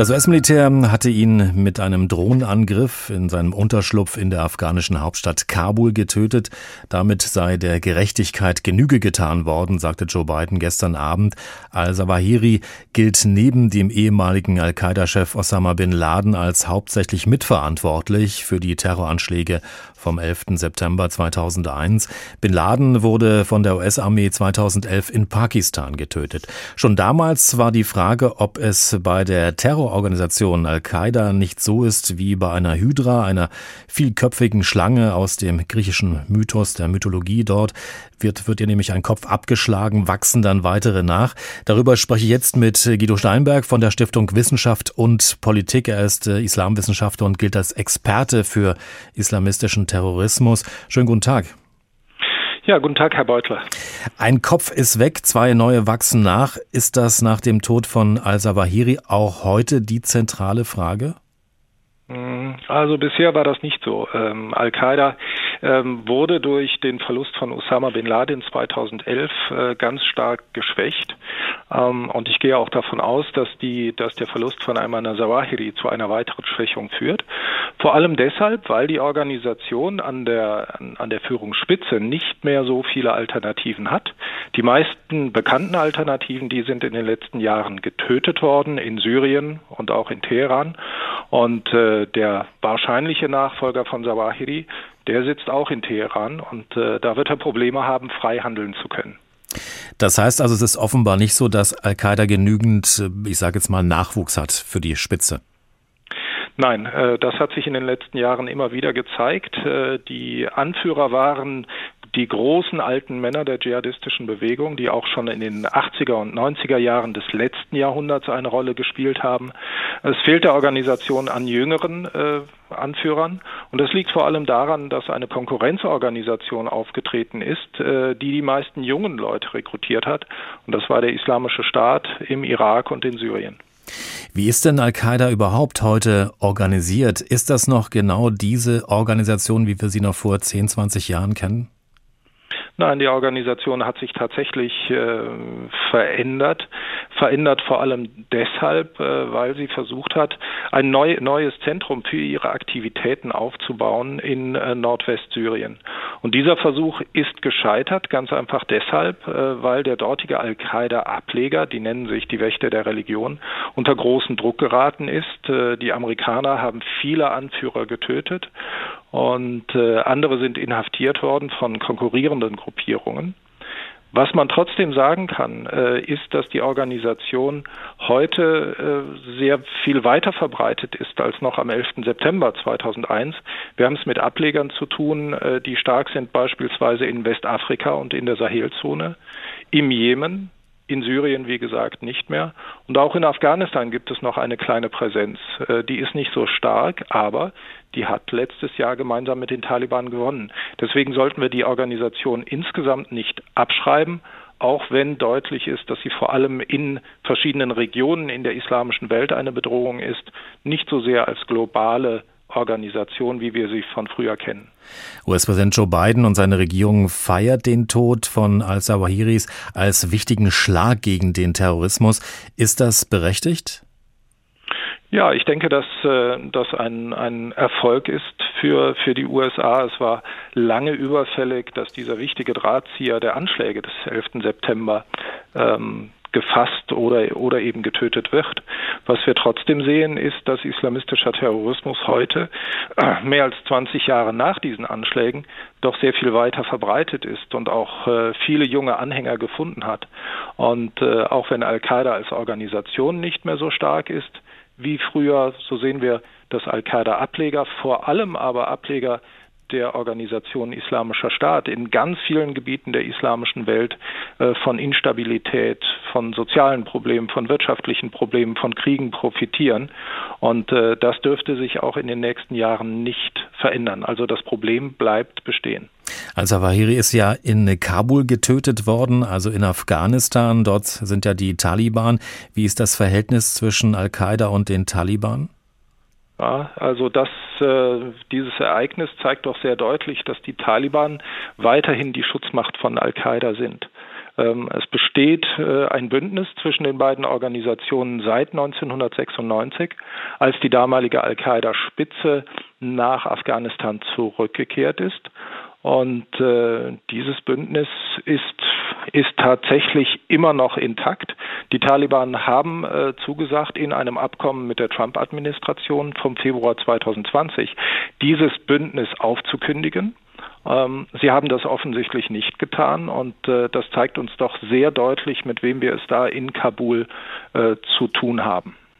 Das US-Militär hatte ihn mit einem Drohnenangriff in seinem Unterschlupf in der afghanischen Hauptstadt Kabul getötet. Damit sei der Gerechtigkeit Genüge getan worden, sagte Joe Biden gestern Abend. Al-Zawahiri gilt neben dem ehemaligen Al-Qaida-Chef Osama bin Laden als hauptsächlich mitverantwortlich für die Terroranschläge vom 11. September 2001. Bin Laden wurde von der US-Armee 2011 in Pakistan getötet. Schon damals war die Frage, ob es bei der Terrororganisation Al-Qaida nicht so ist wie bei einer Hydra, einer vielköpfigen Schlange aus dem griechischen Mythos, der Mythologie dort. Wird, wird ihr nämlich ein Kopf abgeschlagen, wachsen dann weitere nach. Darüber spreche ich jetzt mit Guido Steinberg von der Stiftung Wissenschaft und Politik. Er ist äh, Islamwissenschaftler und gilt als Experte für islamistischen Terrorismus. Schönen guten Tag. Ja, guten Tag, Herr Beutler. Ein Kopf ist weg, zwei neue wachsen nach. Ist das nach dem Tod von al-Zawahiri auch heute die zentrale Frage? Hm, also bisher war das nicht so. Ähm, Al-Qaida ähm, wurde durch den Verlust von Osama bin Laden 2011 äh, ganz stark geschwächt. Ähm, und ich gehe auch davon aus, dass, die, dass der Verlust von Ayman Zawahiri zu einer weiteren Schwächung führt. Vor allem deshalb, weil die Organisation an der, an der Führungsspitze nicht mehr so viele Alternativen hat. Die meisten bekannten Alternativen, die sind in den letzten Jahren getötet worden in Syrien und auch in Teheran. Und äh, der wahrscheinliche Nachfolger von Zawahiri, der sitzt auch in Teheran und äh, da wird er Probleme haben, frei handeln zu können. Das heißt also, es ist offenbar nicht so, dass Al-Qaida genügend, ich sage jetzt mal, Nachwuchs hat für die Spitze. Nein, äh, das hat sich in den letzten Jahren immer wieder gezeigt. Äh, die Anführer waren die großen alten Männer der dschihadistischen Bewegung, die auch schon in den 80er und 90er Jahren des letzten Jahrhunderts eine Rolle gespielt haben. Es fehlt der Organisation an jüngeren äh, Anführern und das liegt vor allem daran, dass eine Konkurrenzorganisation aufgetreten ist, äh, die die meisten jungen Leute rekrutiert hat und das war der Islamische Staat im Irak und in Syrien. Wie ist denn Al-Qaida überhaupt heute organisiert? Ist das noch genau diese Organisation, wie wir sie noch vor 10, 20 Jahren kennen? Nein, die Organisation hat sich tatsächlich äh, verändert. Verändert vor allem deshalb, äh, weil sie versucht hat, ein neu, neues Zentrum für ihre Aktivitäten aufzubauen in äh, Nordwestsyrien. Und dieser Versuch ist gescheitert, ganz einfach deshalb, äh, weil der dortige Al-Qaida-Ableger, die nennen sich die Wächter der Religion, unter großen Druck geraten ist. Äh, die Amerikaner haben viele Anführer getötet und äh, andere sind inhaftiert worden von konkurrierenden Gruppierungen. Was man trotzdem sagen kann, äh, ist, dass die Organisation heute äh, sehr viel weiter verbreitet ist als noch am 11. September 2001. Wir haben es mit Ablegern zu tun, äh, die stark sind beispielsweise in Westafrika und in der Sahelzone, im Jemen, in Syrien, wie gesagt, nicht mehr. Und auch in Afghanistan gibt es noch eine kleine Präsenz. Äh, die ist nicht so stark, aber die hat letztes Jahr gemeinsam mit den Taliban gewonnen. Deswegen sollten wir die Organisation insgesamt nicht abschreiben, auch wenn deutlich ist, dass sie vor allem in verschiedenen Regionen in der islamischen Welt eine Bedrohung ist, nicht so sehr als globale Organisation, wie wir sie von früher kennen. US-Präsident Joe Biden und seine Regierung feiert den Tod von al-Sawahiris als wichtigen Schlag gegen den Terrorismus. Ist das berechtigt? Ja, ich denke, dass äh, das ein, ein Erfolg ist für, für die USA. Es war lange überfällig, dass dieser wichtige Drahtzieher der Anschläge des 11. September ähm, gefasst oder, oder eben getötet wird. Was wir trotzdem sehen, ist, dass islamistischer Terrorismus heute, äh, mehr als 20 Jahre nach diesen Anschlägen, doch sehr viel weiter verbreitet ist und auch äh, viele junge Anhänger gefunden hat. Und äh, auch wenn Al-Qaida als Organisation nicht mehr so stark ist wie früher, so sehen wir, dass Al-Qaida-Ableger, vor allem aber Ableger der Organisation Islamischer Staat in ganz vielen Gebieten der islamischen Welt äh, von Instabilität, von sozialen Problemen, von wirtschaftlichen Problemen, von Kriegen profitieren. Und äh, das dürfte sich auch in den nächsten Jahren nicht verändern. Also das Problem bleibt bestehen. Al-Zawahiri ist ja in Kabul getötet worden, also in Afghanistan. Dort sind ja die Taliban. Wie ist das Verhältnis zwischen Al-Qaida und den Taliban? Ja, also das, äh, dieses Ereignis zeigt doch sehr deutlich, dass die Taliban weiterhin die Schutzmacht von Al-Qaida sind. Ähm, es besteht äh, ein Bündnis zwischen den beiden Organisationen seit 1996, als die damalige Al-Qaida-Spitze nach Afghanistan zurückgekehrt ist. Und äh, dieses Bündnis ist, ist tatsächlich immer noch intakt. Die Taliban haben äh, zugesagt, in einem Abkommen mit der Trump-Administration vom Februar 2020 dieses Bündnis aufzukündigen. Ähm, sie haben das offensichtlich nicht getan und äh, das zeigt uns doch sehr deutlich, mit wem wir es da in Kabul äh, zu tun haben.